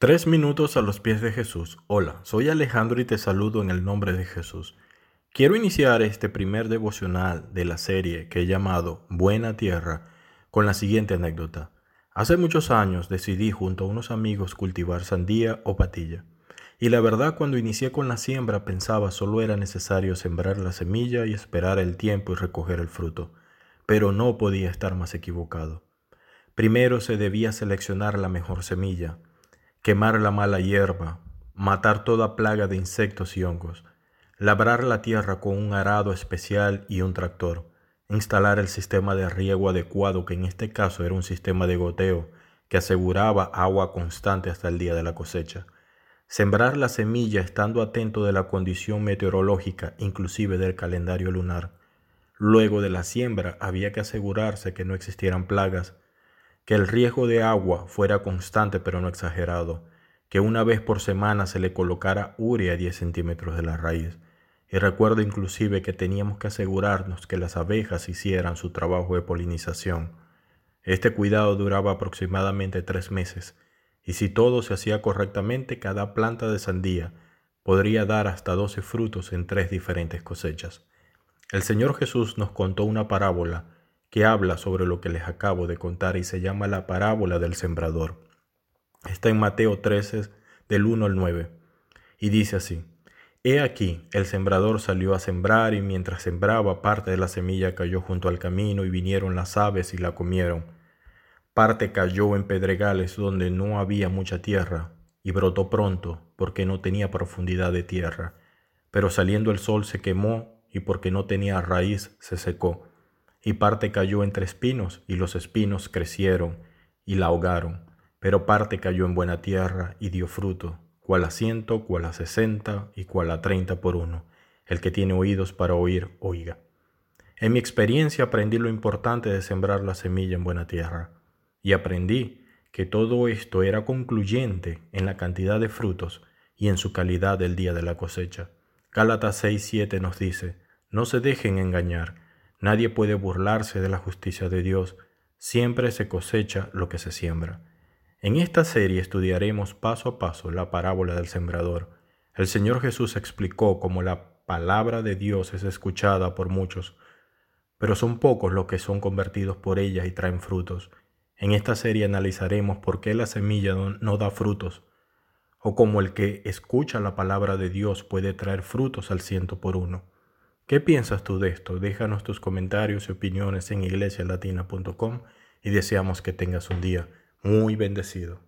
Tres minutos a los pies de Jesús. Hola, soy Alejandro y te saludo en el nombre de Jesús. Quiero iniciar este primer devocional de la serie que he llamado Buena Tierra con la siguiente anécdota. Hace muchos años decidí junto a unos amigos cultivar sandía o patilla. Y la verdad cuando inicié con la siembra pensaba solo era necesario sembrar la semilla y esperar el tiempo y recoger el fruto. Pero no podía estar más equivocado. Primero se debía seleccionar la mejor semilla quemar la mala hierba, matar toda plaga de insectos y hongos, labrar la tierra con un arado especial y un tractor, instalar el sistema de riego adecuado, que en este caso era un sistema de goteo que aseguraba agua constante hasta el día de la cosecha, sembrar la semilla estando atento de la condición meteorológica, inclusive del calendario lunar. Luego de la siembra había que asegurarse que no existieran plagas, que el riesgo de agua fuera constante pero no exagerado, que una vez por semana se le colocara urea a 10 centímetros de la raíz. Y recuerdo inclusive que teníamos que asegurarnos que las abejas hicieran su trabajo de polinización. Este cuidado duraba aproximadamente tres meses, y si todo se hacía correctamente, cada planta de sandía podría dar hasta 12 frutos en tres diferentes cosechas. El Señor Jesús nos contó una parábola que habla sobre lo que les acabo de contar y se llama la parábola del sembrador. Está en Mateo 13, del 1 al 9, y dice así, He aquí, el sembrador salió a sembrar y mientras sembraba parte de la semilla cayó junto al camino y vinieron las aves y la comieron. Parte cayó en pedregales donde no había mucha tierra y brotó pronto porque no tenía profundidad de tierra. Pero saliendo el sol se quemó y porque no tenía raíz se secó y parte cayó entre espinos, y los espinos crecieron y la ahogaron, pero parte cayó en buena tierra y dio fruto, cual a ciento, cual a sesenta y cual a treinta por uno. El que tiene oídos para oír, oiga. En mi experiencia aprendí lo importante de sembrar la semilla en buena tierra, y aprendí que todo esto era concluyente en la cantidad de frutos y en su calidad el día de la cosecha. Gálatas 6:7 nos dice, no se dejen engañar, Nadie puede burlarse de la justicia de Dios, siempre se cosecha lo que se siembra. En esta serie estudiaremos paso a paso la parábola del sembrador. El Señor Jesús explicó cómo la palabra de Dios es escuchada por muchos, pero son pocos los que son convertidos por ella y traen frutos. En esta serie analizaremos por qué la semilla no da frutos, o cómo el que escucha la palabra de Dios puede traer frutos al ciento por uno. ¿Qué piensas tú de esto? Déjanos tus comentarios y opiniones en iglesialatina.com y deseamos que tengas un día muy bendecido.